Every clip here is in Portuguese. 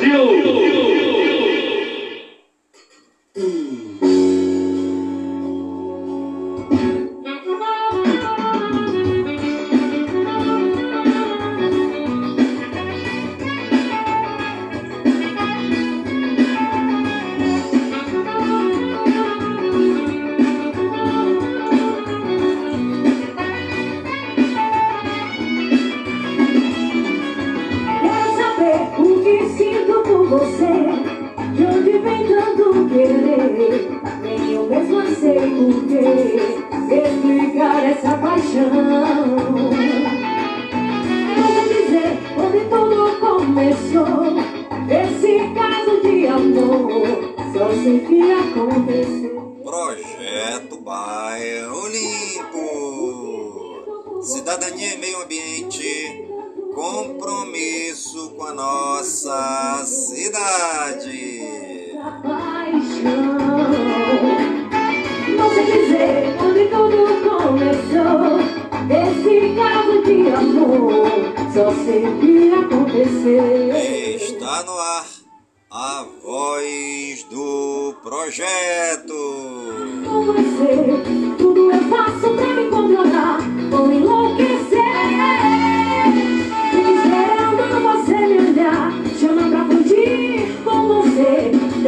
Brasil.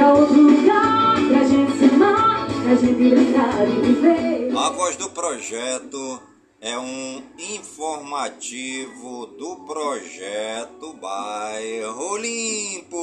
pra é outro lugar, pra gente se amar, pra gente brincar e viver. A voz do projeto é um informativo do projeto Bairro Limpo.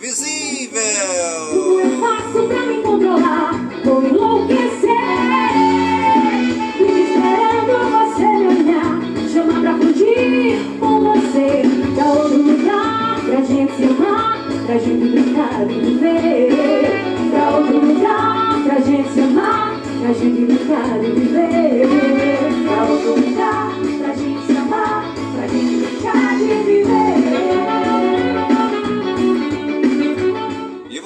visível. É pra me controlar, vou enlouquecer. Esperando você me olhar, chamar pra fugir com você pra outro lugar pra gente se amar pra gente brincar e viver. Pra outro lugar, pra gente se amar, pra gente brincar viver. Pra outro lugar, pra gente se amar, pra gente viver.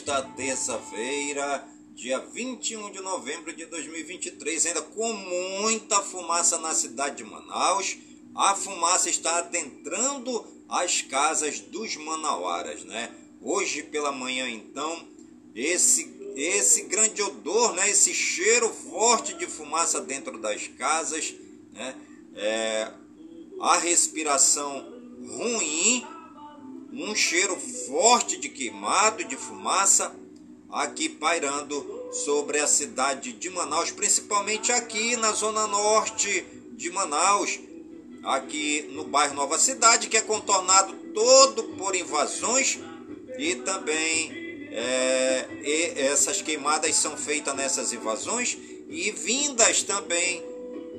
Desta terça-feira, dia 21 de novembro de 2023, ainda com muita fumaça na cidade de Manaus. A fumaça está adentrando as casas dos manauaras, né? Hoje pela manhã, então, esse esse grande odor, né? Esse cheiro forte de fumaça dentro das casas, né? É, a respiração ruim um cheiro forte de queimado, de fumaça, aqui pairando sobre a cidade de Manaus, principalmente aqui na zona norte de Manaus, aqui no bairro Nova Cidade, que é contornado todo por invasões e também é, e essas queimadas são feitas nessas invasões e vindas também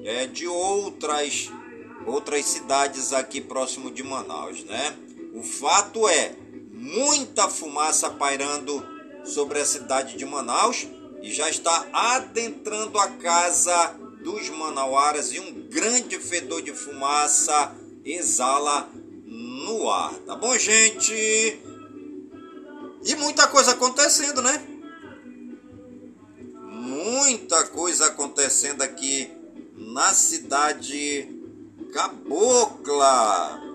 é, de outras outras cidades aqui próximo de Manaus, né? O fato é muita fumaça pairando sobre a cidade de Manaus e já está adentrando a casa dos manauaras e um grande fedor de fumaça exala no ar. Tá bom, gente? E muita coisa acontecendo, né? Muita coisa acontecendo aqui na cidade Cabocla.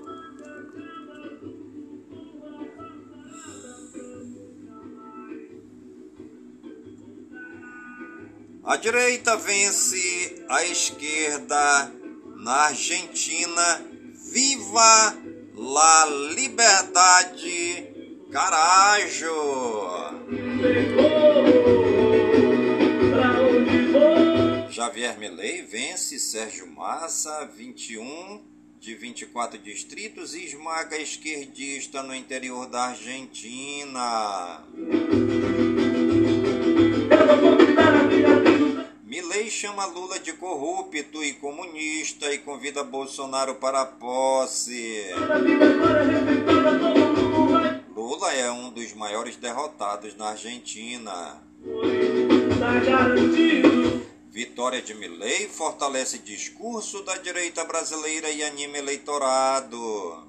A direita vence a esquerda na Argentina. Viva la liberdade, carajo! Javier Milei vence Sérgio Massa, 21 de 24 distritos e esmaga esquerdista no interior da Argentina. Chama Lula de corrupto e comunista e convida Bolsonaro para a posse. Lula é um dos maiores derrotados na Argentina. Vitória de Milley fortalece discurso da direita brasileira e anima eleitorado.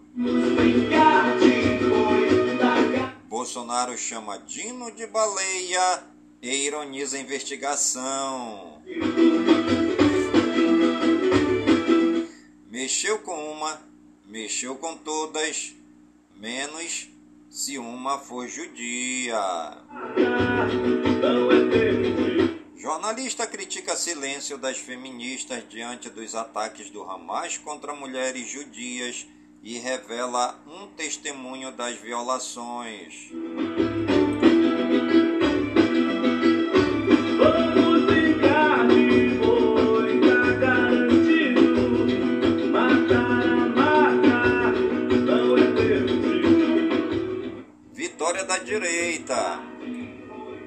Bolsonaro chama Dino de baleia e ironiza a investigação. Mexeu com uma, mexeu com todas, menos se uma for judia. Jornalista critica silêncio das feministas diante dos ataques do Hamas contra mulheres judias e revela um testemunho das violações. Direita.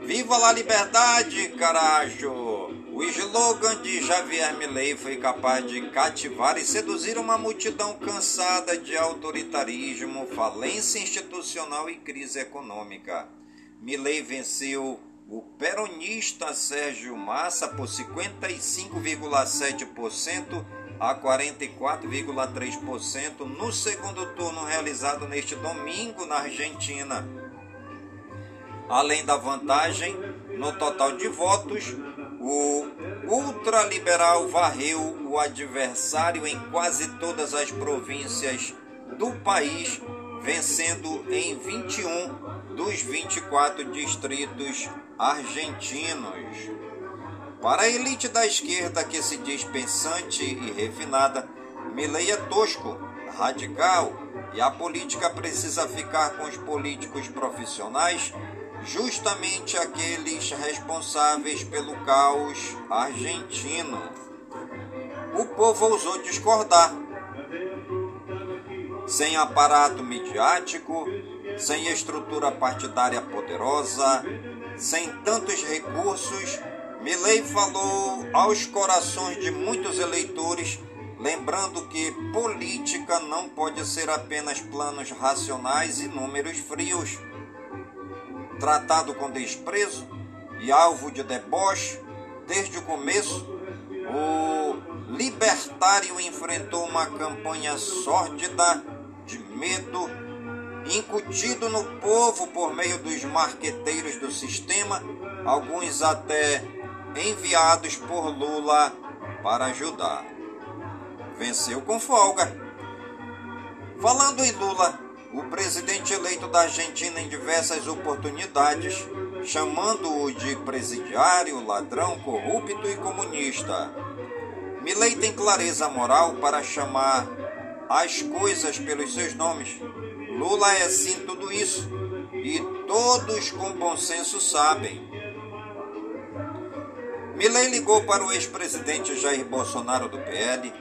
Viva a liberdade, carajo! O slogan de Javier Milei foi capaz de cativar e seduzir uma multidão cansada de autoritarismo, falência institucional e crise econômica. Milei venceu o peronista Sérgio Massa por 55,7% a 44,3% no segundo turno realizado neste domingo na Argentina. Além da vantagem no total de votos, o ultraliberal varreu o adversário em quase todas as províncias do país, vencendo em 21 dos 24 distritos argentinos. Para a elite da esquerda que se diz pensante e refinada, Milei é tosco, radical e a política precisa ficar com os políticos profissionais justamente aqueles responsáveis pelo caos argentino. O povo ousou discordar. Sem aparato midiático, sem estrutura partidária poderosa, sem tantos recursos, Milley falou aos corações de muitos eleitores, lembrando que política não pode ser apenas planos racionais e números frios tratado com desprezo e alvo de deboche desde o começo, o libertário enfrentou uma campanha sórdida de medo incutido no povo por meio dos marqueteiros do sistema, alguns até enviados por Lula para ajudar. Venceu com folga. Falando em Lula, o presidente eleito da Argentina em diversas oportunidades, chamando-o de presidiário, ladrão, corrupto e comunista. Milei tem clareza moral para chamar as coisas pelos seus nomes. Lula é sim tudo isso, e todos com bom senso sabem. Milei ligou para o ex-presidente Jair Bolsonaro do PL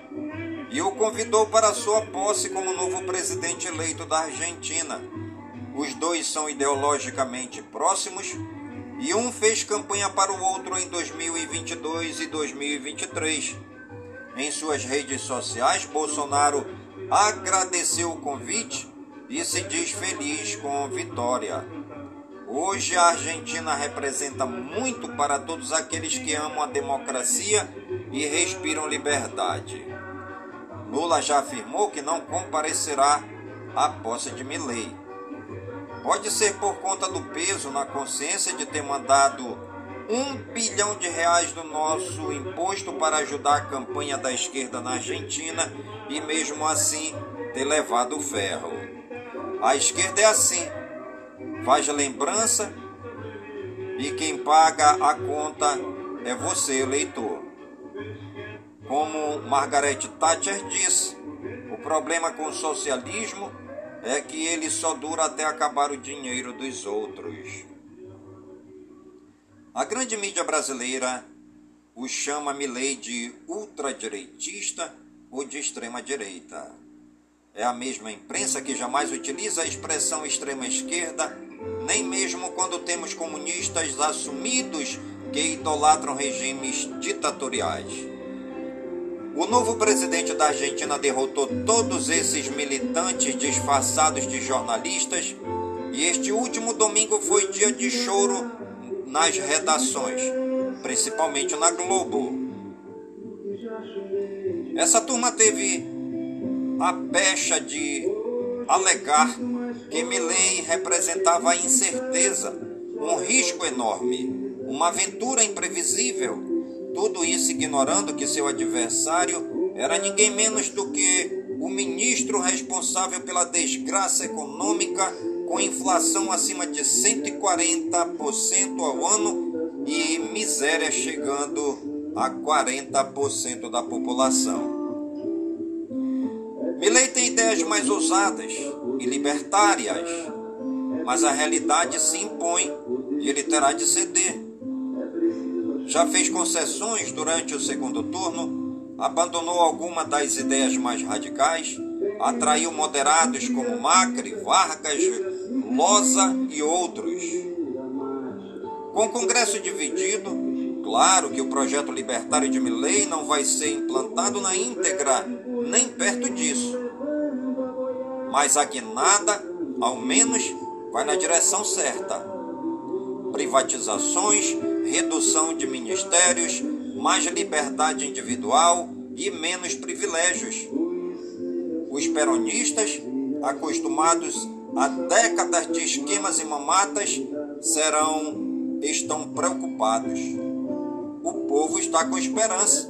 e o convidou para sua posse como novo presidente eleito da Argentina. Os dois são ideologicamente próximos e um fez campanha para o outro em 2022 e 2023. Em suas redes sociais, Bolsonaro agradeceu o convite e se diz feliz com a vitória. Hoje a Argentina representa muito para todos aqueles que amam a democracia e respiram liberdade. Lula já afirmou que não comparecerá à posse de Milley. Pode ser por conta do peso na consciência de ter mandado um bilhão de reais do nosso imposto para ajudar a campanha da esquerda na Argentina e mesmo assim ter levado o ferro. A esquerda é assim, faz lembrança e quem paga a conta é você, eleitor. Como Margaret Thatcher disse, o problema com o socialismo é que ele só dura até acabar o dinheiro dos outros. A grande mídia brasileira o chama Milley de ultradireitista ou de extrema direita. É a mesma imprensa que jamais utiliza a expressão extrema esquerda, nem mesmo quando temos comunistas assumidos que idolatram regimes ditatoriais. O novo presidente da Argentina derrotou todos esses militantes disfarçados de jornalistas e este último domingo foi dia de choro nas redações, principalmente na Globo. Essa turma teve a pecha de alegar que Milley representava a incerteza, um risco enorme, uma aventura imprevisível tudo isso ignorando que seu adversário era ninguém menos do que o ministro responsável pela desgraça econômica, com inflação acima de 140% ao ano e miséria chegando a 40% da população. Milley tem ideias mais ousadas e libertárias, mas a realidade se impõe e ele terá de ceder já fez concessões durante o segundo turno, abandonou alguma das ideias mais radicais, atraiu moderados como Macri, Vargas, Loza e outros. Com o Congresso dividido, claro que o projeto libertário de Milley não vai ser implantado na íntegra, nem perto disso. Mas a guinada, ao menos, vai na direção certa. Privatizações, redução de ministérios, mais liberdade individual e menos privilégios. Os peronistas, acostumados a décadas de esquemas e mamatas, serão estão preocupados. O povo está com esperança.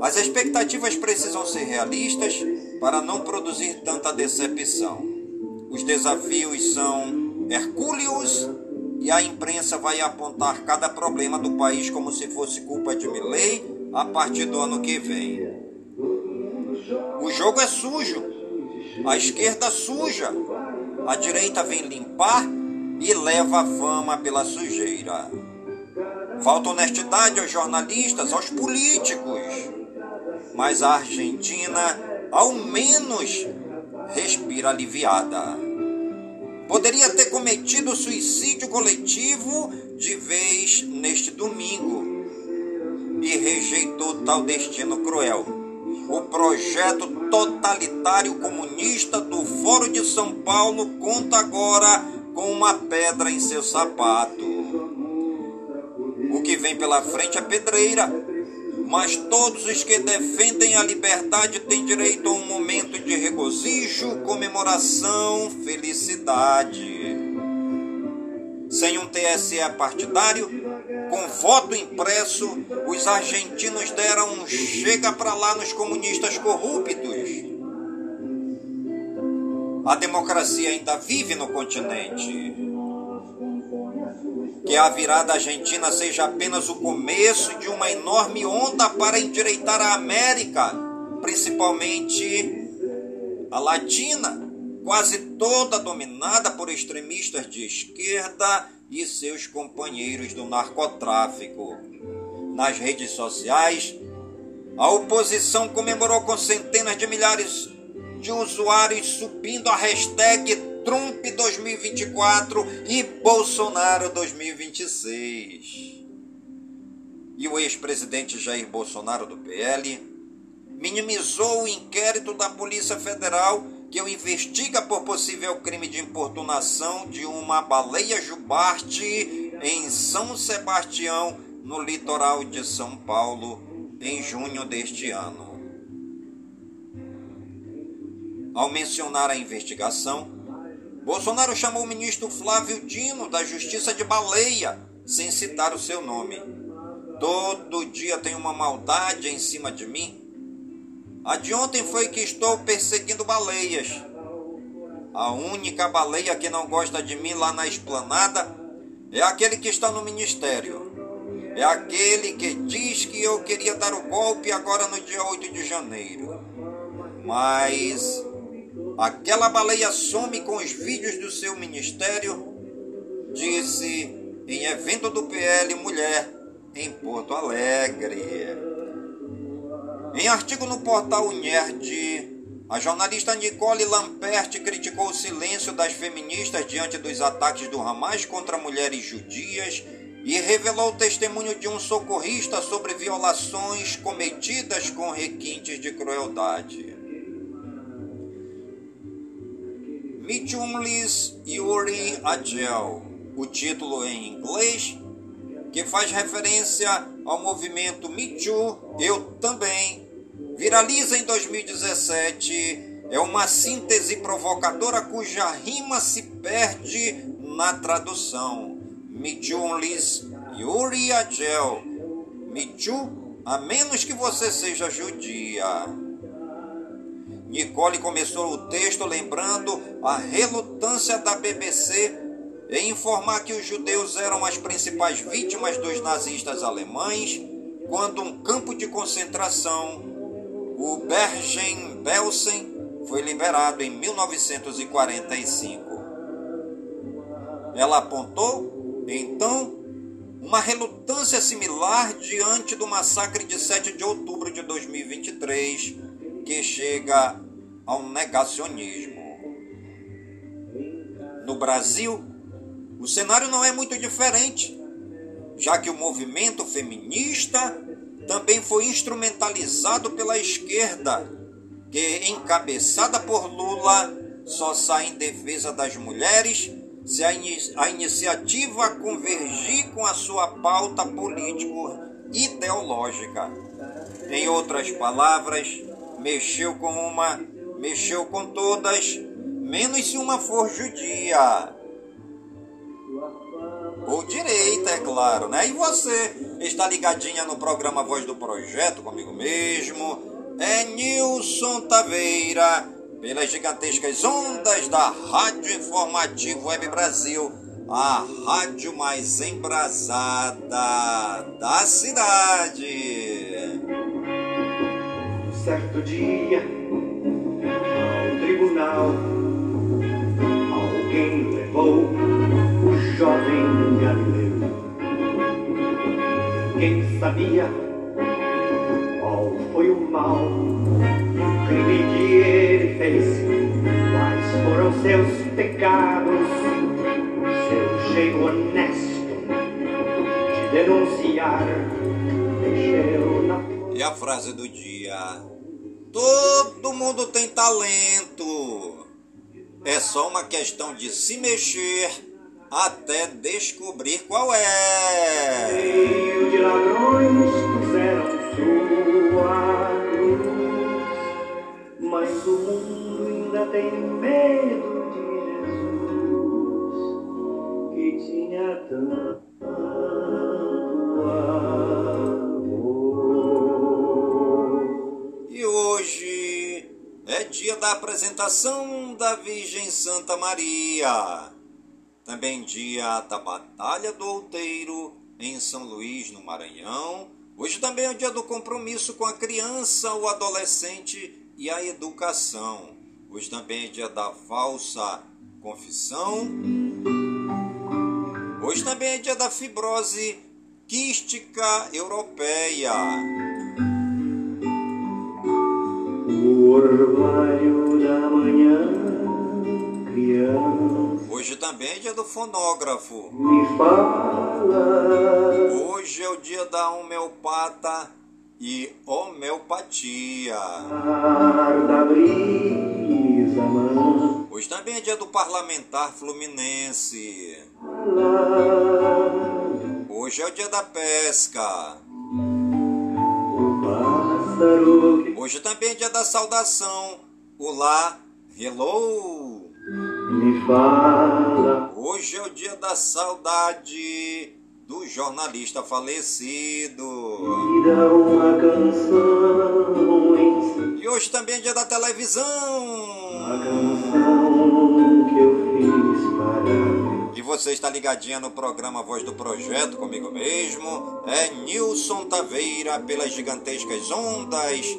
As expectativas precisam ser realistas para não produzir tanta decepção. Os desafios são hercúleos e a imprensa vai apontar cada problema do país como se fosse culpa de Milley a partir do ano que vem. O jogo é sujo, a esquerda suja, a direita vem limpar e leva a fama pela sujeira. Falta honestidade aos jornalistas, aos políticos. Mas a Argentina, ao menos, respira aliviada poderia ter cometido suicídio coletivo de vez neste domingo e rejeitou tal destino cruel. O projeto totalitário comunista do Fórum de São Paulo conta agora com uma pedra em seu sapato. O que vem pela frente é pedreira mas todos os que defendem a liberdade têm direito a um momento de regozijo, comemoração, felicidade. Sem um TSE partidário, com voto impresso, os argentinos deram um chega para lá nos comunistas corruptos. A democracia ainda vive no continente que a virada argentina seja apenas o começo de uma enorme onda para endireitar a América, principalmente a Latina, quase toda dominada por extremistas de esquerda e seus companheiros do narcotráfico. Nas redes sociais, a oposição comemorou com centenas de milhares de usuários subindo a hashtag Trump 2024 e Bolsonaro 2026. E o ex-presidente Jair Bolsonaro do PL minimizou o inquérito da Polícia Federal que o investiga por possível crime de importunação de uma baleia jubarte em São Sebastião, no litoral de São Paulo, em junho deste ano. Ao mencionar a investigação, Bolsonaro chamou o ministro Flávio Dino da Justiça de Baleia, sem citar o seu nome. Todo dia tem uma maldade em cima de mim. A de ontem foi que estou perseguindo baleias. A única baleia que não gosta de mim lá na esplanada é aquele que está no ministério. É aquele que diz que eu queria dar o golpe agora no dia 8 de janeiro. Mas aquela baleia some com os vídeos do seu ministério, disse em evento do PL Mulher em Porto Alegre. Em artigo no portal Unerd, a jornalista Nicole Lampert criticou o silêncio das feministas diante dos ataques do Hamas contra mulheres judias e revelou o testemunho de um socorrista sobre violações cometidas com requintes de crueldade. Mitchumlis Yuri Agel, o título em inglês, que faz referência ao movimento Me Too, Eu Também, viraliza em 2017 é uma síntese provocadora cuja rima se perde na tradução. Mijulis Yuri Agel. Miju, a menos que você seja judia. Nicole começou o texto lembrando a relutância da BBC em informar que os judeus eram as principais vítimas dos nazistas alemães quando um campo de concentração o Bergen-Belsen foi liberado em 1945. Ela apontou, então, uma relutância similar diante do massacre de 7 de outubro de 2023, que chega ao negacionismo. No Brasil, o cenário não é muito diferente, já que o movimento feminista também foi instrumentalizado pela esquerda, que, encabeçada por Lula, só sai em defesa das mulheres se a, in a iniciativa convergir com a sua pauta político-ideológica. Em outras palavras, mexeu com uma, mexeu com todas, menos se uma for judia. Ou direita, é claro, né? E você está ligadinha no programa Voz do Projeto comigo mesmo. É Nilson Taveira, pelas gigantescas ondas da Rádio Informativo Web Brasil, a rádio mais embrasada da cidade. Certo dia, ao tribunal, alguém levou o jovem Galileu quem sabia qual foi o mal, o crime que ele fez, quais foram seus pecados, seu jeito honesto de denunciar, mexeu na. E a frase do dia: Todo mundo tem talento. É só uma questão de se mexer até descobrir qual é. De ladrões puseram mas o mundo ainda tem medo de Jesus, que tinha tanto dia da apresentação da Virgem Santa Maria. Também dia da Batalha do Outeiro em São Luís, no Maranhão. Hoje também é o dia do compromisso com a criança, o adolescente e a educação. Hoje também é dia da falsa confissão. Hoje também é dia da fibrose quística europeia. Orvalho da manhã criança. Hoje também é dia do fonógrafo. Me fala. Hoje é o dia da homeopata e homeopatia. da brisa mansa. Hoje também é dia do parlamentar fluminense. Hoje é o dia da pesca. O pássaro que Hoje também é dia da saudação. Olá, Hello! Me fala. Hoje é o dia da saudade do jornalista falecido. Uma canção E hoje também é dia da televisão. A canção que eu fiz para E você está ligadinha no programa Voz do Projeto comigo mesmo. É Nilson Taveira pelas gigantescas ondas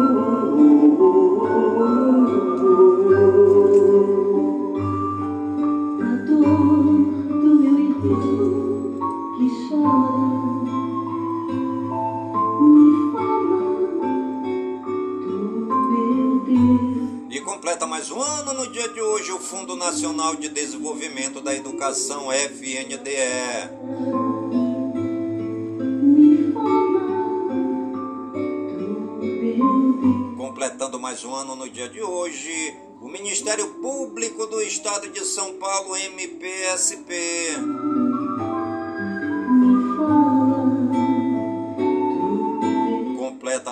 Completa mais um ano no dia de hoje o Fundo Nacional de Desenvolvimento da Educação FNDE. Completando mais um ano no dia de hoje, o Ministério Público do Estado de São Paulo, MPSP.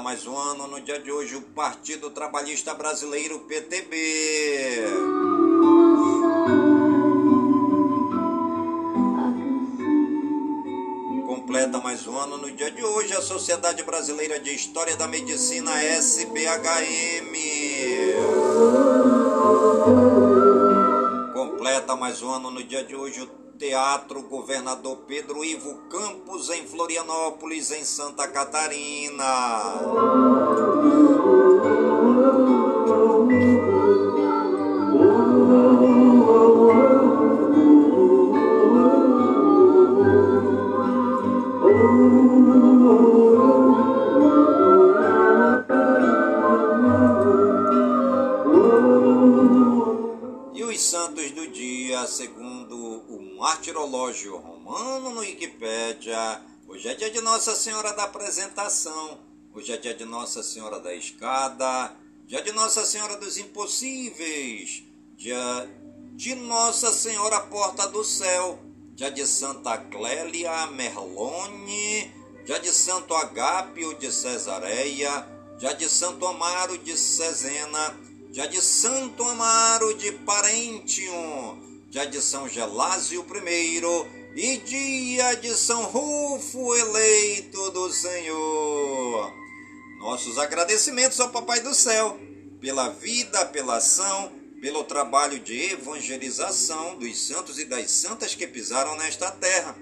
Mais um ano no dia de hoje o Partido Trabalhista Brasileiro, PTB. Completa mais um ano no dia de hoje a Sociedade Brasileira de História da Medicina, SBHM. Completa mais um ano no dia de hoje Teatro Governador Pedro Ivo Campos, em Florianópolis, em Santa Catarina. Martirológio romano no Wikipédia, hoje é dia de Nossa Senhora da Apresentação, hoje é dia de Nossa Senhora da Escada, dia de Nossa Senhora dos Impossíveis, dia de Nossa Senhora Porta do Céu, dia de Santa Clélia Merlone, dia de Santo Agápio de Cesareia, dia de Santo Amaro de Cesena, dia de Santo Amaro de Parentium, dia de São Gelásio I e dia de São Rufo eleito do Senhor. Nossos agradecimentos ao Papai do Céu pela vida, pela ação, pelo trabalho de evangelização dos santos e das santas que pisaram nesta terra.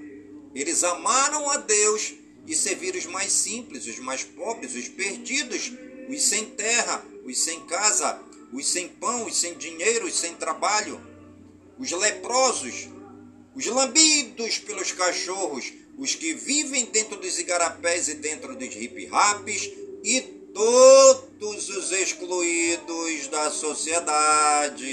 Eles amaram a Deus e serviram os mais simples, os mais pobres, os perdidos, os sem terra, os sem casa, os sem pão, os sem dinheiro, os sem trabalho, os leprosos, os lambidos pelos cachorros, os que vivem dentro dos igarapés e dentro dos hip-raps e todos os excluídos da sociedade.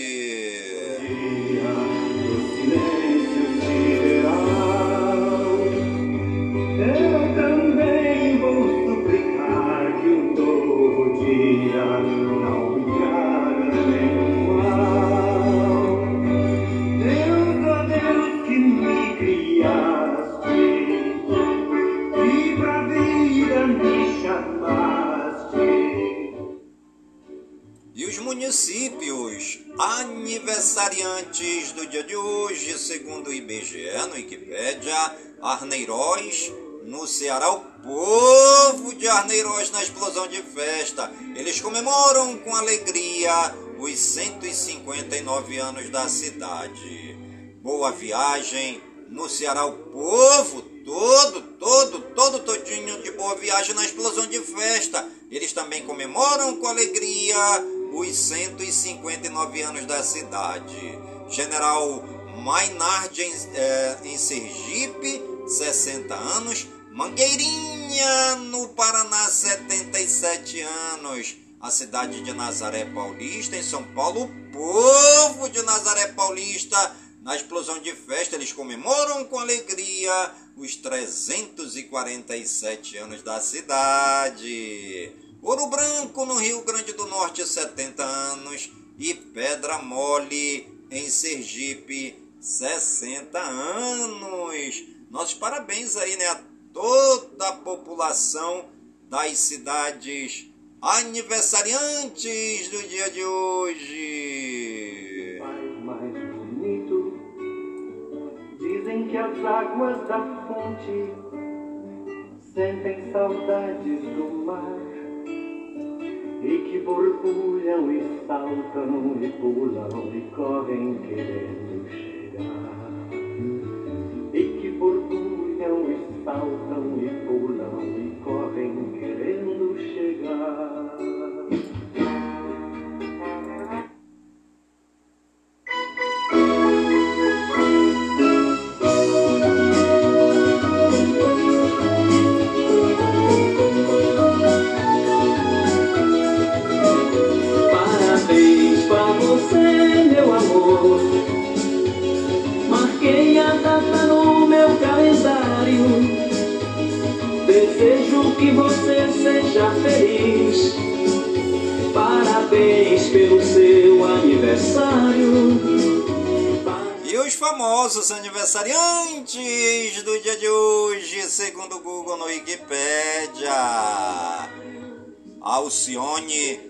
Aniversariantes do dia de hoje, segundo o IBGE no Wikipédia, Arneiroz, no Ceará, o povo de Arneiroz na explosão de festa. Eles comemoram com alegria os 159 anos da cidade. Boa viagem no Ceará, o povo todo, todo, todo todinho de boa viagem na explosão de festa. Eles também comemoram com alegria os 159 anos da cidade. General Maynard em, eh, em Sergipe, 60 anos. Mangueirinha, no Paraná, 77 anos. A cidade de Nazaré Paulista, em São Paulo, o povo de Nazaré Paulista, na explosão de festa, eles comemoram com alegria os 347 anos da cidade. Ouro Branco, no Rio Grande do Norte, 70 anos. E Pedra Mole, em Sergipe, 60 anos. Nossos parabéns aí, né, a toda a população das cidades aniversariantes do dia de hoje. mais bonito. Dizem que as águas da fonte sentem saudades do mar e que borbulham e saltam e pulam e correm querendo chegar. E que borbulham e saltam e pulam seja feliz. Parabéns pelo seu aniversário. E os famosos aniversariantes do dia de hoje, segundo o Google no Wikipedia. Alcione,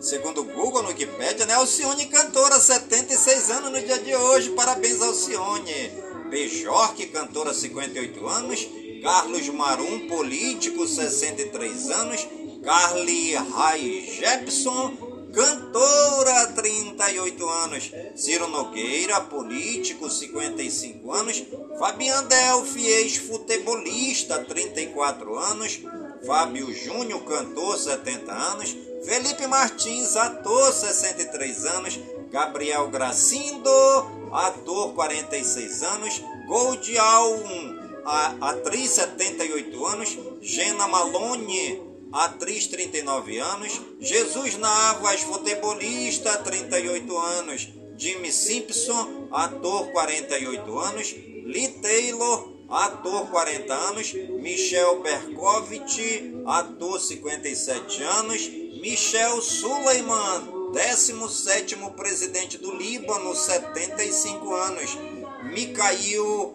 segundo o Google no Wikipedia, né? Alcione cantora, 76 anos no dia de hoje. Parabéns, Alcione. Bjork, cantora, 58 anos. Carlos Marum, político, 63 anos. Carly Rae Jepson, cantora, 38 anos. Ciro Nogueira, político, 55 anos. Fabian Delphi, ex-futebolista, 34 anos. Fábio Júnior, cantor, 70 anos. Felipe Martins, ator, 63 anos. Gabriel Gracindo, ator, 46 anos. Gold Alm, a atriz, 78 anos. Gena Malone, atriz, 39 anos. Jesus Navas, futebolista, 38 anos. Jimmy Simpson, ator, 48 anos. Lee Taylor, ator, 40 anos. Michel Berkovitch, ator, 57 anos. Michel Suleiman, 17º presidente do Líbano, 75 anos. Mikhail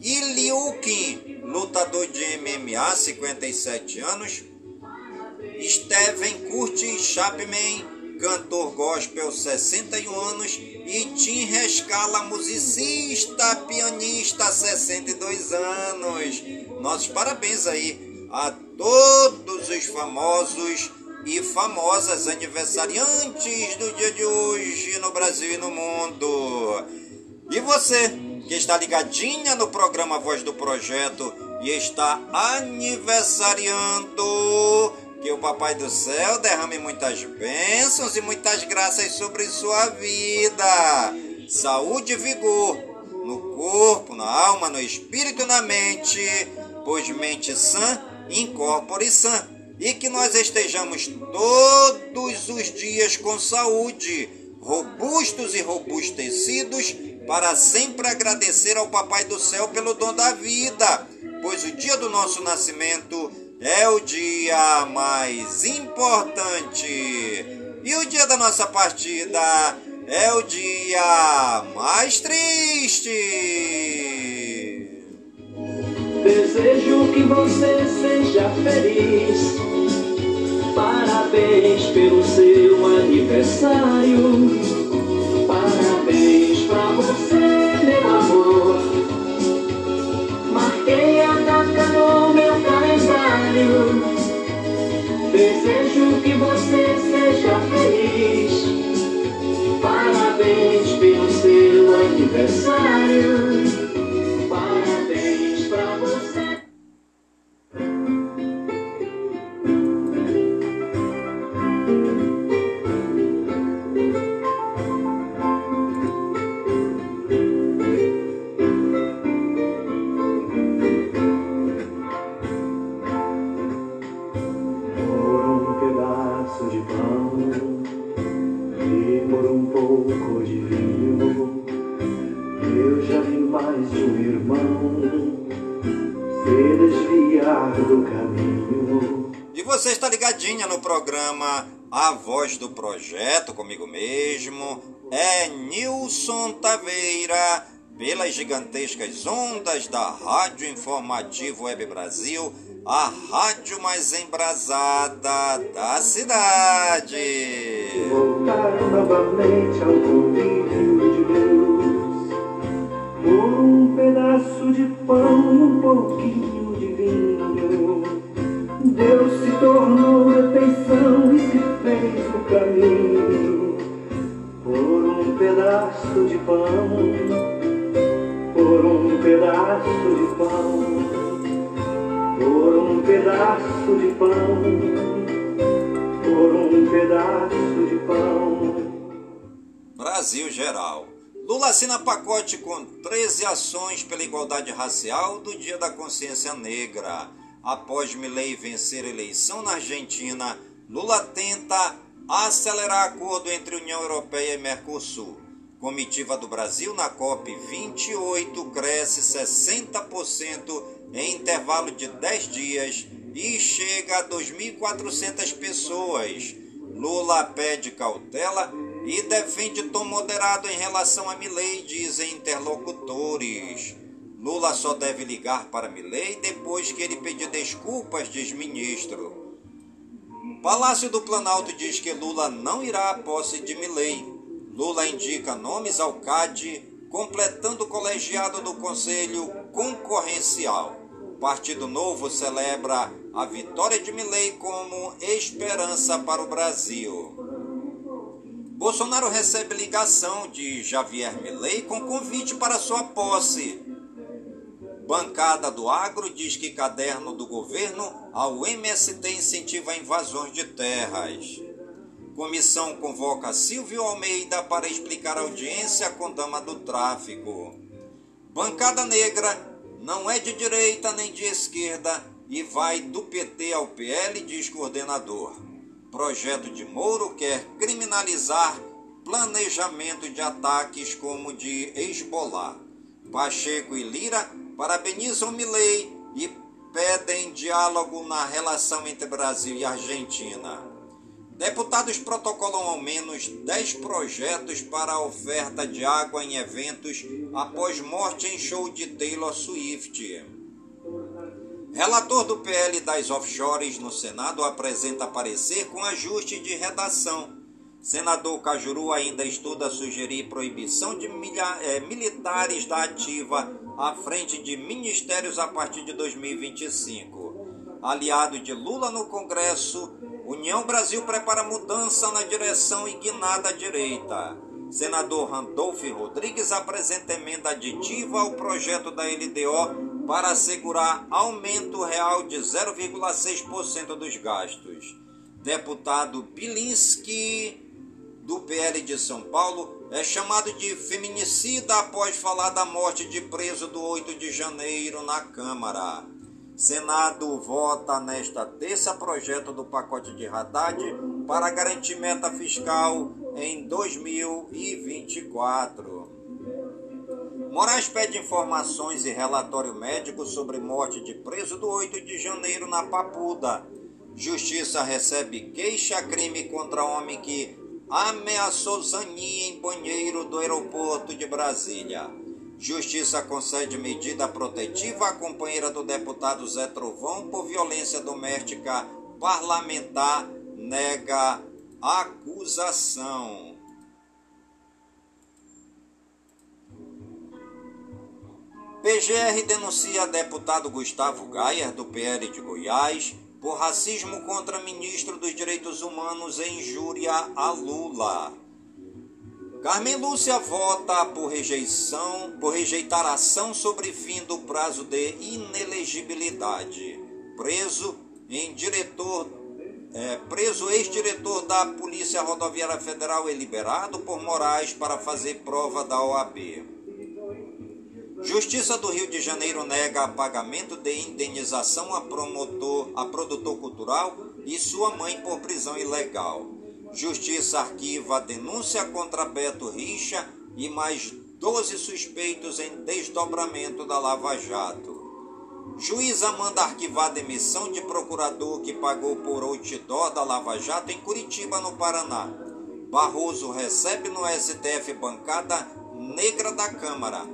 Iliukin, lutador de MMA, 57 anos. Steven Curtis Chapman, cantor gospel, 61 anos. E Tim Rescala, musicista, pianista, 62 anos. Nossos parabéns aí a todos os famosos e famosas aniversariantes do dia de hoje no Brasil e no mundo. E você que está ligadinha no programa Voz do Projeto e está aniversariando, que o Papai do Céu derrame muitas bênçãos e muitas graças sobre sua vida. Saúde e vigor no corpo, na alma, no espírito e na mente, pois mente sã, incorpore sã. E que nós estejamos todos os dias com saúde, robustos e robustecidos, para sempre agradecer ao Papai do Céu pelo dom da vida, pois o dia do nosso nascimento é o dia mais importante. E o dia da nossa partida é o dia mais triste. Desejo que você seja feliz. Parabéns pelo seu aniversário. Pra você, meu amor. Marquei a data no meu calendário. Desejo que você seja feliz. Parabéns pelo seu aniversário. Programa A Voz do Projeto, comigo mesmo, é Nilson Taveira, pelas gigantescas ondas da Rádio Informativo Web Brasil, a rádio mais embrasada da cidade. Voltar novamente ao de Deus, um pedaço de pão, pão, por um pedaço de pão por um pedaço de pão, por um pedaço de pão. Brasil Geral. Lula assina pacote com 13 ações pela igualdade racial do Dia da Consciência Negra. Após Milei vencer a eleição na Argentina, Lula tenta acelerar acordo entre União Europeia e Mercosul. Comitiva do Brasil na COP 28 cresce 60% em intervalo de 10 dias e chega a 2.400 pessoas. Lula pede cautela e defende tom moderado em relação a Milei, dizem interlocutores. Lula só deve ligar para Milei depois que ele pedir desculpas, diz ministro. Palácio do Planalto diz que Lula não irá à posse de Milei. Lula indica nomes ao CAD, completando o colegiado do Conselho Concorrencial. Partido Novo celebra a vitória de Milley como esperança para o Brasil. Bolsonaro recebe ligação de Javier Milley com convite para sua posse. Bancada do Agro diz que caderno do governo ao MST incentiva invasões de terras. Comissão convoca Silvio Almeida para explicar audiência com dama do tráfico. Bancada Negra não é de direita nem de esquerda e vai do PT ao PL, diz coordenador. Projeto de Moro quer criminalizar planejamento de ataques como de Hezbollah. Pacheco e Lira parabenizam Milei e pedem diálogo na relação entre Brasil e Argentina. Deputados protocolam ao menos 10 projetos para a oferta de água em eventos após morte em show de Taylor Swift. Relator do PL das offshores no Senado apresenta parecer com ajuste de redação. Senador Cajuru ainda estuda sugerir proibição de milha, é, militares da ativa à frente de ministérios a partir de 2025. Aliado de Lula no Congresso, União Brasil prepara mudança na direção guinada à direita. Senador Randolph Rodrigues apresenta emenda aditiva ao projeto da LDO para assegurar aumento real de 0,6% dos gastos. Deputado Bilinski, do PL de São Paulo, é chamado de feminicida após falar da morte de preso do 8 de janeiro na Câmara. Senado vota nesta terça projeto do pacote de Haddad para garantir meta fiscal em 2024. Moraes pede informações e relatório médico sobre morte de preso do 8 de janeiro na Papuda. Justiça recebe queixa-crime contra homem que ameaçou Zanin em banheiro do aeroporto de Brasília. Justiça concede medida protetiva à companheira do deputado Zé Trovão por violência doméstica parlamentar, nega acusação. PGR denuncia deputado Gustavo Gayer, do PL de Goiás, por racismo contra ministro dos Direitos Humanos e injúria a Lula. Carmen Lúcia vota por rejeição, por rejeitar a ação sobre fim do prazo de inelegibilidade. Preso em diretor, é, preso ex-diretor da Polícia Rodoviária Federal é liberado por Moraes para fazer prova da OAB. Justiça do Rio de Janeiro nega pagamento de indenização a promotor, a produtor cultural e sua mãe por prisão ilegal. Justiça arquiva a denúncia contra Beto Richa e mais 12 suspeitos em desdobramento da Lava Jato. Juíza manda arquivar demissão de procurador que pagou por outdoor da Lava Jato em Curitiba, no Paraná. Barroso recebe no STF bancada negra da Câmara.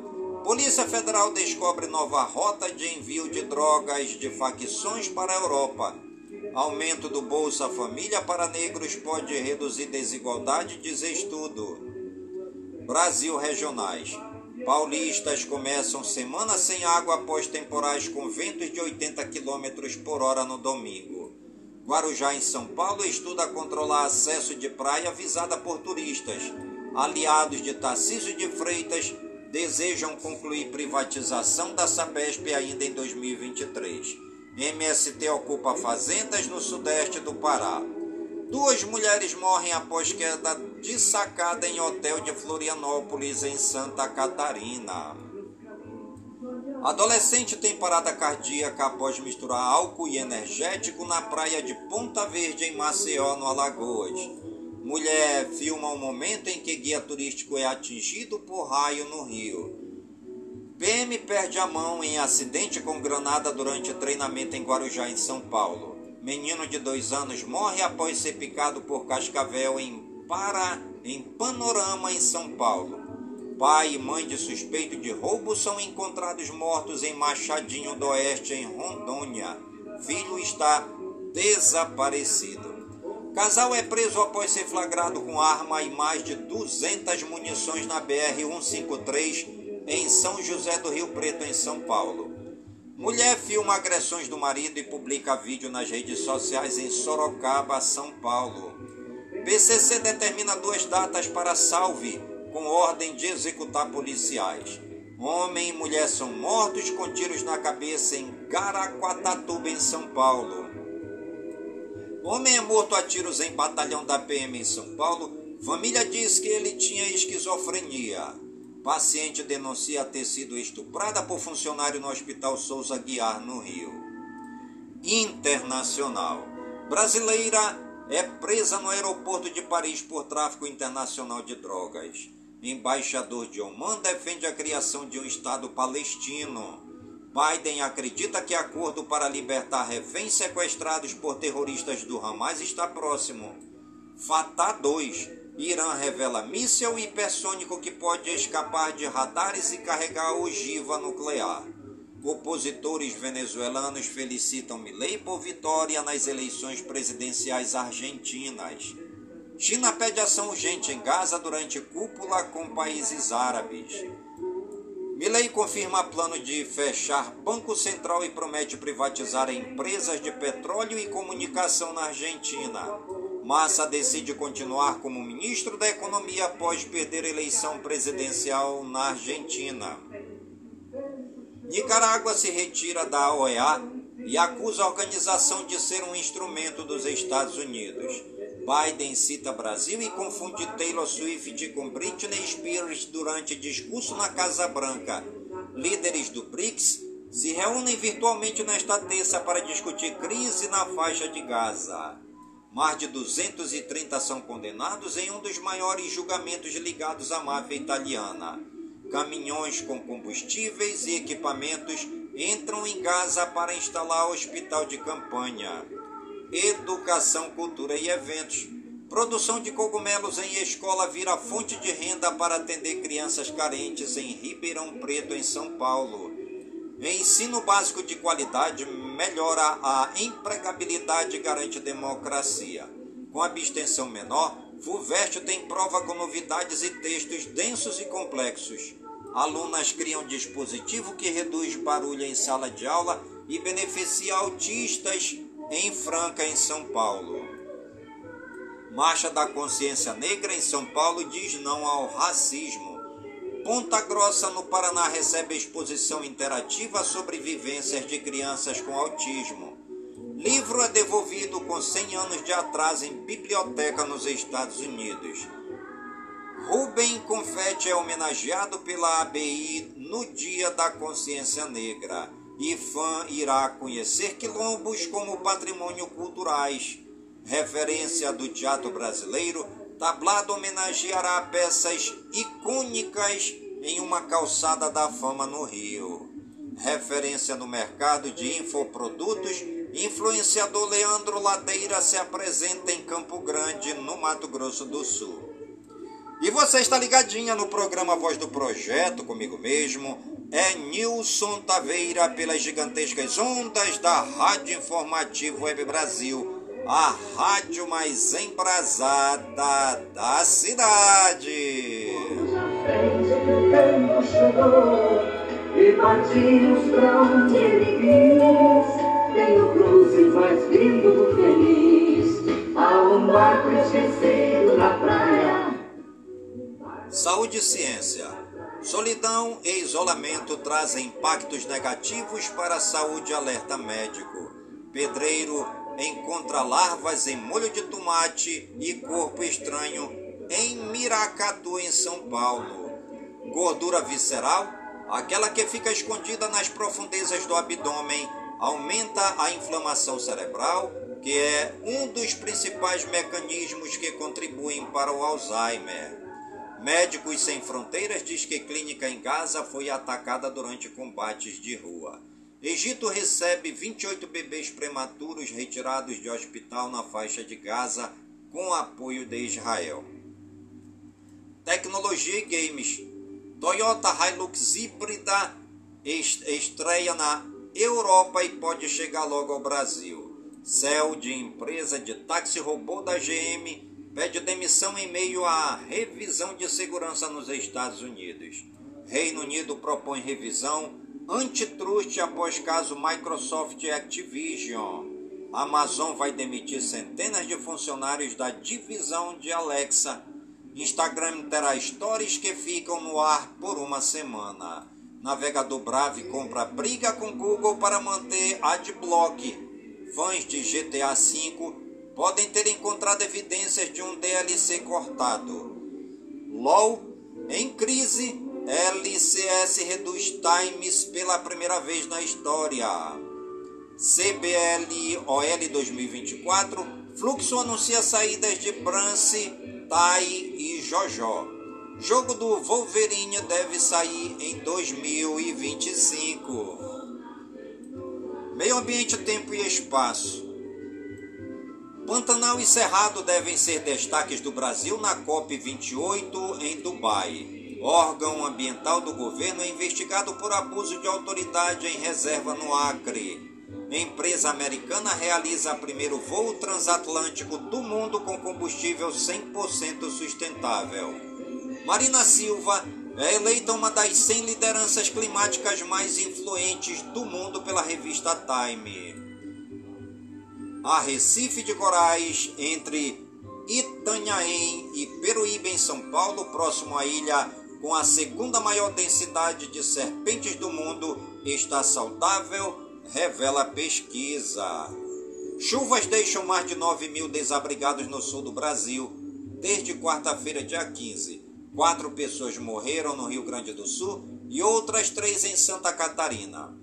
Polícia Federal descobre nova rota de envio de drogas de facções para a Europa. Aumento do Bolsa Família para negros pode reduzir desigualdade, diz estudo. Brasil Regionais. Paulistas começam semana sem água após temporais com ventos de 80 km por hora no domingo. Guarujá, em São Paulo, estuda controlar acesso de praia visada por turistas. Aliados de Tarcísio de Freitas desejam concluir privatização da Sabesp ainda em 2023. MST ocupa fazendas no sudeste do Pará. Duas mulheres morrem após queda de sacada em hotel de Florianópolis, em Santa Catarina. Adolescente tem parada cardíaca após misturar álcool e energético na praia de Ponta Verde, em Maceió, no Alagoas. Mulher filma o momento em que guia turístico é atingido por raio no Rio. PM perde a mão em acidente com granada durante treinamento em Guarujá, em São Paulo. Menino de dois anos morre após ser picado por cascavel em Pará, em Panorama, em São Paulo. Pai e mãe de suspeito de roubo são encontrados mortos em Machadinho do Oeste, em Rondônia. Filho está desaparecido. Casal é preso após ser flagrado com arma e mais de 200 munições na BR-153 em São José do Rio Preto, em São Paulo. Mulher filma agressões do marido e publica vídeo nas redes sociais em Sorocaba, São Paulo. PCC determina duas datas para salve, com ordem de executar policiais. Homem e mulher são mortos com tiros na cabeça em Caraguatatuba, em São Paulo. Homem é morto a tiros em batalhão da PM em São Paulo. Família diz que ele tinha esquizofrenia. Paciente denuncia ter sido estuprada por funcionário no Hospital Souza Guiar, no Rio. Internacional. Brasileira é presa no aeroporto de Paris por tráfico internacional de drogas. Embaixador de Oman defende a criação de um Estado palestino. Biden acredita que acordo para libertar reféns sequestrados por terroristas do Hamas está próximo. Fatah 2 Irã revela míssil hipersônico que pode escapar de radares e carregar ogiva nuclear. Opositores venezuelanos felicitam Milei por vitória nas eleições presidenciais argentinas. China pede ação urgente em Gaza durante cúpula com países árabes. Milei confirma plano de fechar Banco Central e promete privatizar empresas de petróleo e comunicação na Argentina. Massa decide continuar como ministro da Economia após perder a eleição presidencial na Argentina. Nicarágua se retira da OEA e acusa a organização de ser um instrumento dos Estados Unidos. Biden cita Brasil e confunde Taylor Swift com Britney Spears durante discurso na Casa Branca. Líderes do BRICS se reúnem virtualmente nesta terça para discutir crise na faixa de Gaza. Mais de 230 são condenados em um dos maiores julgamentos ligados à máfia italiana. Caminhões com combustíveis e equipamentos entram em Gaza para instalar hospital de campanha. Educação, cultura e eventos. Produção de cogumelos em escola vira fonte de renda para atender crianças carentes em Ribeirão Preto, em São Paulo. Ensino básico de qualidade melhora a empregabilidade e garante democracia. Com abstenção menor, FUVEST tem prova com novidades e textos densos e complexos. Alunas criam dispositivo que reduz barulho em sala de aula e beneficia autistas em Franca, em São Paulo. Marcha da Consciência Negra em São Paulo diz não ao racismo. Ponta Grossa, no Paraná, recebe exposição interativa sobre vivências de crianças com autismo. Livro é devolvido com 100 anos de atraso em biblioteca nos Estados Unidos. Rubem Confetti é homenageado pela ABI no Dia da Consciência Negra. IFAM irá conhecer quilombos como patrimônio culturais. Referência do teatro brasileiro Tablado homenageará peças icônicas em uma calçada da fama no Rio. referência no mercado de infoprodutos, influenciador Leandro Ladeira se apresenta em Campo Grande, no Mato Grosso do Sul. E você está ligadinha no programa Voz do Projeto, comigo mesmo, é Nilson Taveira, pelas gigantescas ondas da Rádio Informativo Web Brasil, a rádio mais embrasada da cidade. E partimos pra onde ele quis Tenho cruzes, mas vivo feliz Há um barco esquecido na praia Saúde e ciência. Solidão e isolamento trazem impactos negativos para a saúde, alerta médico. Pedreiro encontra larvas em molho de tomate e corpo estranho em Miracatu, em São Paulo. Gordura visceral, aquela que fica escondida nas profundezas do abdômen, aumenta a inflamação cerebral, que é um dos principais mecanismos que contribuem para o Alzheimer. Médicos Sem Fronteiras diz que clínica em Gaza foi atacada durante combates de rua. Egito recebe 28 bebês prematuros retirados de hospital na faixa de Gaza com apoio de Israel. Tecnologia e games. Toyota Hilux híbrida estreia na Europa e pode chegar logo ao Brasil. Céu de empresa de táxi robô da GM pede demissão em meio à revisão de segurança nos Estados Unidos. Reino Unido propõe revisão antitrust após caso Microsoft e Activision. Amazon vai demitir centenas de funcionários da divisão de Alexa. Instagram terá stories que ficam no ar por uma semana. Navegador Brave compra briga com Google para manter Adblock. Fãs de GTA V podem ter encontrado evidências de um DLC cortado. LOL em crise, LCS reduz times pela primeira vez na história. CBLOL 2024, Fluxo anuncia saídas de Brance, Tai e Jojo. Jogo do Wolverine deve sair em 2025. Meio ambiente, tempo e espaço. Pantanal e Cerrado devem ser destaques do Brasil na COP28 em Dubai. Órgão ambiental do governo é investigado por abuso de autoridade em reserva no Acre. Empresa americana realiza primeiro voo transatlântico do mundo com combustível 100% sustentável. Marina Silva é eleita uma das 100 lideranças climáticas mais influentes do mundo pela revista Time a Recife de Corais, entre Itanhaém e Peruíbe, em São Paulo, próximo à ilha com a segunda maior densidade de serpentes do mundo, está saudável, revela pesquisa. Chuvas deixam mais de 9 mil desabrigados no sul do Brasil desde quarta-feira, dia 15. Quatro pessoas morreram no Rio Grande do Sul e outras três em Santa Catarina.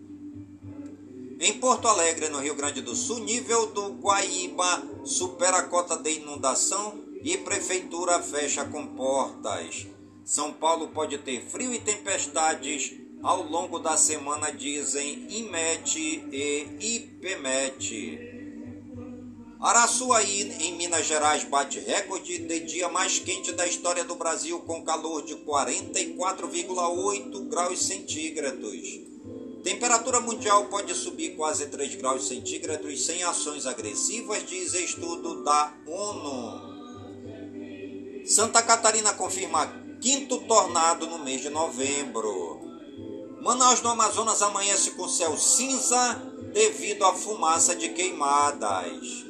Em Porto Alegre, no Rio Grande do Sul, nível do Guaíba supera a cota de inundação e prefeitura fecha comportas. São Paulo pode ter frio e tempestades ao longo da semana, dizem IMET e IPMET. Araçuaí, em Minas Gerais, bate recorde de dia mais quente da história do Brasil, com calor de 44,8 graus centígrados. Temperatura mundial pode subir quase 3 graus centígrados sem ações agressivas, diz estudo da ONU. Santa Catarina confirma quinto tornado no mês de novembro. Manaus, no Amazonas, amanhece com céu cinza devido à fumaça de queimadas.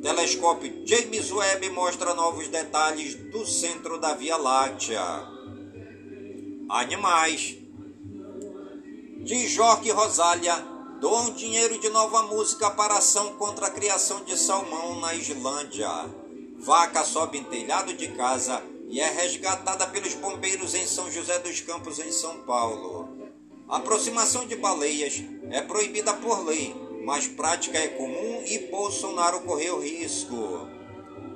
Telescópio James Webb mostra novos detalhes do centro da Via Láctea. Animais. De Jorge Rosália doam dinheiro de nova música para ação contra a criação de salmão na Islândia. Vaca sobe em telhado de casa e é resgatada pelos bombeiros em São José dos Campos, em São Paulo. A aproximação de baleias é proibida por lei, mas prática é comum e Bolsonaro correu risco.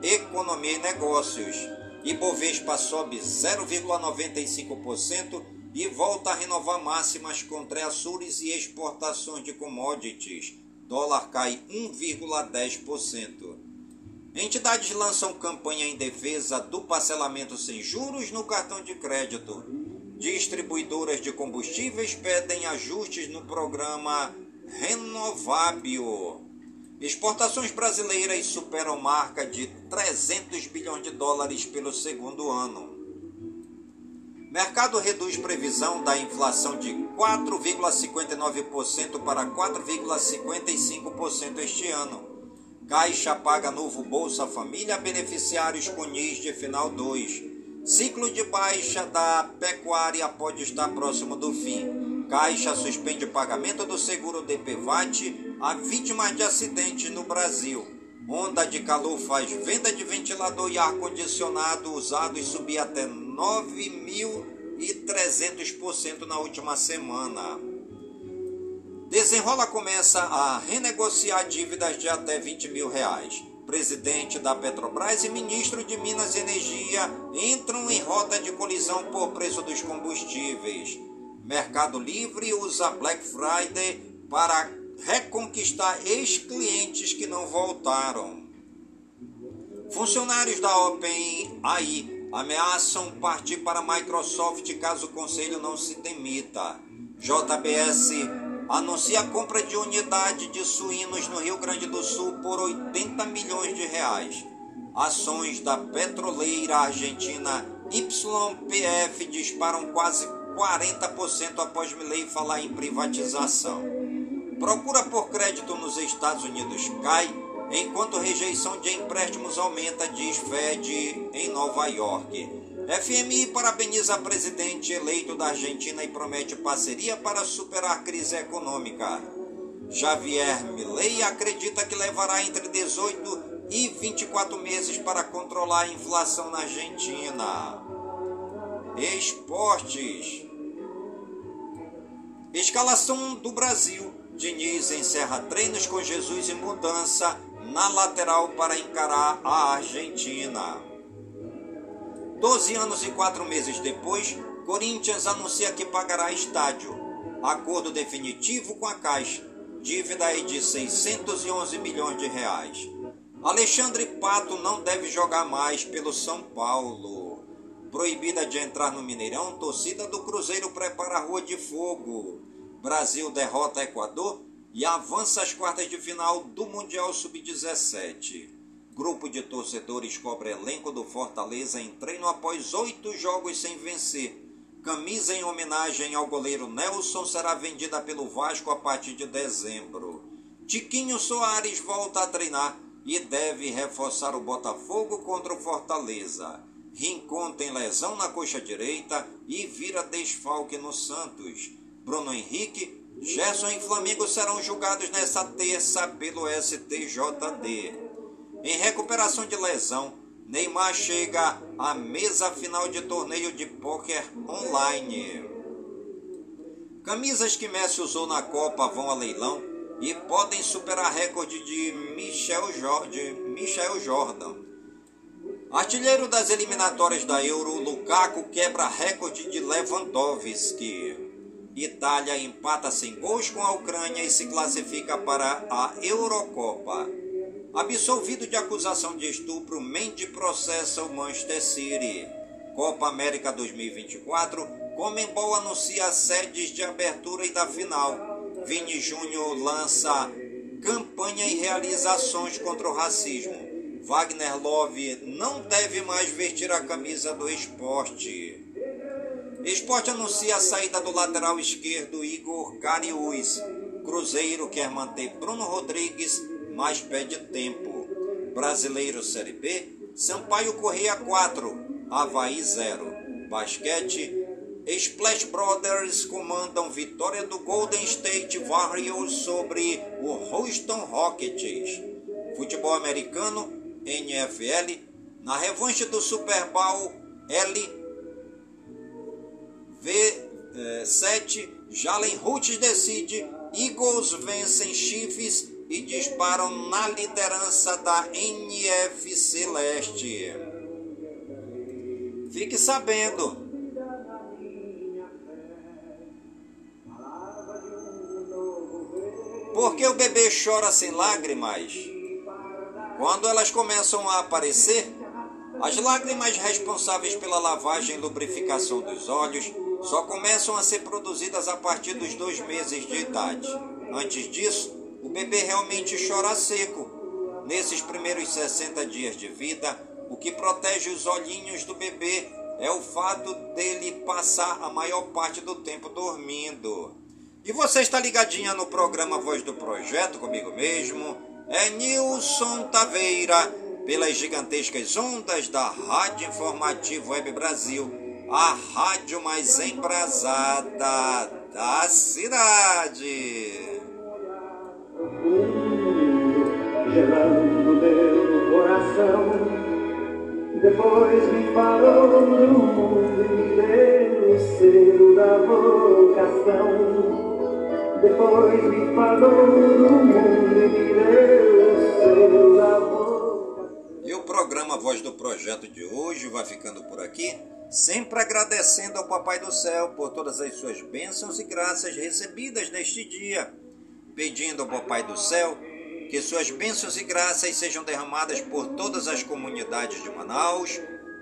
Economia e negócios. Ibovespa sobe 0,95% e volta a renovar máximas contra Açores e exportações de commodities. Dólar cai 1,10%. Entidades lançam campanha em defesa do parcelamento sem juros no cartão de crédito. Distribuidoras de combustíveis pedem ajustes no programa Renovábil. Exportações brasileiras superam marca de 300 bilhões de dólares pelo segundo ano. Mercado reduz previsão da inflação de 4,59% para 4,55% este ano. Caixa paga novo Bolsa Família beneficiários com de final 2. Ciclo de baixa da pecuária pode estar próximo do fim. Caixa suspende o pagamento do seguro DPVAT a vítimas de acidentes no Brasil. Onda de calor faz venda de ventilador e ar-condicionado usados subir até 9.300% na última semana. Desenrola começa a renegociar dívidas de até 20 mil reais. Presidente da Petrobras e ministro de Minas e Energia entram em rota de colisão por preço dos combustíveis. Mercado Livre usa Black Friday para reconquistar ex-clientes que não voltaram. Funcionários da OpenAI ameaçam partir para Microsoft caso o conselho não se demita. JBS anuncia a compra de unidade de suínos no Rio Grande do Sul por 80 milhões de reais. Ações da petroleira argentina YPF disparam quase 40% após Milley falar em privatização. Procura por crédito nos Estados Unidos cai, enquanto rejeição de empréstimos aumenta, diz Fed em Nova York. FMI parabeniza presidente eleito da Argentina e promete parceria para superar crise econômica. Javier Milei acredita que levará entre 18 e 24 meses para controlar a inflação na Argentina. Esportes. Escalação do Brasil. Diniz encerra treinos com Jesus e mudança na lateral para encarar a Argentina. Doze anos e quatro meses depois, Corinthians anuncia que pagará estádio. Acordo definitivo com a Caixa. Dívida é de 611 milhões de reais. Alexandre Pato não deve jogar mais pelo São Paulo. Proibida de entrar no Mineirão, torcida do Cruzeiro prepara a Rua de Fogo. Brasil derrota Equador e avança às quartas de final do Mundial Sub-17. Grupo de torcedores cobra elenco do Fortaleza em treino após oito jogos sem vencer. Camisa em homenagem ao goleiro Nelson será vendida pelo Vasco a partir de dezembro. Tiquinho Soares volta a treinar e deve reforçar o Botafogo contra o Fortaleza. Rincon tem lesão na coxa direita e vira desfalque no Santos. Bruno Henrique, Gerson e Flamengo serão julgados nesta terça pelo STJD. Em recuperação de lesão, Neymar chega à mesa final de torneio de pôquer online. Camisas que Messi usou na Copa vão a leilão e podem superar recorde de Michel, de Michel Jordan. Artilheiro das eliminatórias da Euro, Lukaku quebra recorde de Lewandowski. Itália empata sem gols com a Ucrânia e se classifica para a Eurocopa. Absolvido de acusação de estupro, Mendy processa o Manchester City. Copa América 2024, Comembol anuncia sedes de abertura e da final. Vini Júnior lança campanha e realizações contra o racismo. Wagner Love não deve mais vestir a camisa do esporte. Esporte anuncia a saída do lateral esquerdo Igor Cariús. Cruzeiro quer manter Bruno Rodrigues mas pede tempo. Brasileiro Série B, Sampaio Correia 4, Havaí 0. Basquete, Splash Brothers comandam vitória do Golden State Warriors sobre o Houston Rockets. Futebol americano, NFL, na revanche do Super Bowl L V7, Jalen Hurts decide, Eagles vencem Chiefs e disparam na liderança da NF Celeste. Fique sabendo. Porque o bebê chora sem lágrimas. Quando elas começam a aparecer, as lágrimas responsáveis pela lavagem e lubrificação dos olhos só começam a ser produzidas a partir dos dois meses de idade. Antes disso, o bebê realmente chora seco. Nesses primeiros 60 dias de vida, o que protege os olhinhos do bebê é o fato dele passar a maior parte do tempo dormindo. E você está ligadinha no programa Voz do Projeto comigo mesmo? É Nilson Taveira, pelas gigantescas ondas da Rádio Informativo Web Brasil, a rádio mais embrasada da cidade. Gelando meu coração. Depois me falou do mundo e me deu o selo da vocação. Depois me falou do mundo e me deu o selo da vocação. E o programa Voz do Projeto de hoje vai ficando por aqui, sempre agradecendo ao Papai do Céu por todas as suas bênçãos e graças recebidas neste dia, pedindo ao Papai do Céu que suas bênçãos e graças sejam derramadas por todas as comunidades de Manaus,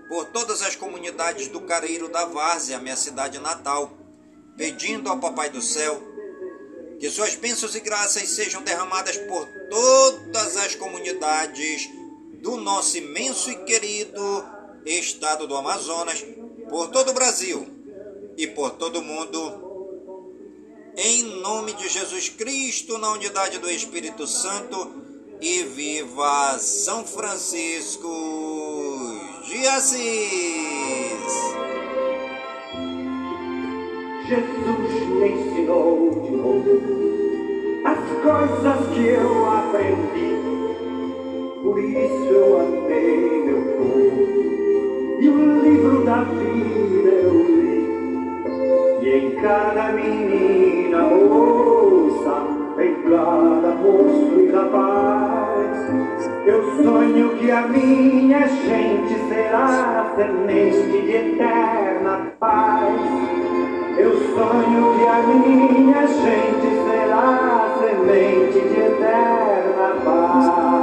por todas as comunidades do Careiro da Várzea, minha cidade natal, pedindo ao Papai do Céu que suas bênçãos e graças sejam derramadas por todas as comunidades do nosso imenso e querido estado do Amazonas, por todo o Brasil e por todo o mundo em nome de Jesus Cristo, na unidade do Espírito Santo, e viva São Francisco de Assis! Jesus me ensinou de novo as coisas que eu aprendi. Por isso eu amei meu povo e o livro da vida eu. E em cada menina moça, em cada moço e rapaz, eu sonho que a minha gente será semente de eterna paz. Eu sonho que a minha gente será semente de eterna paz.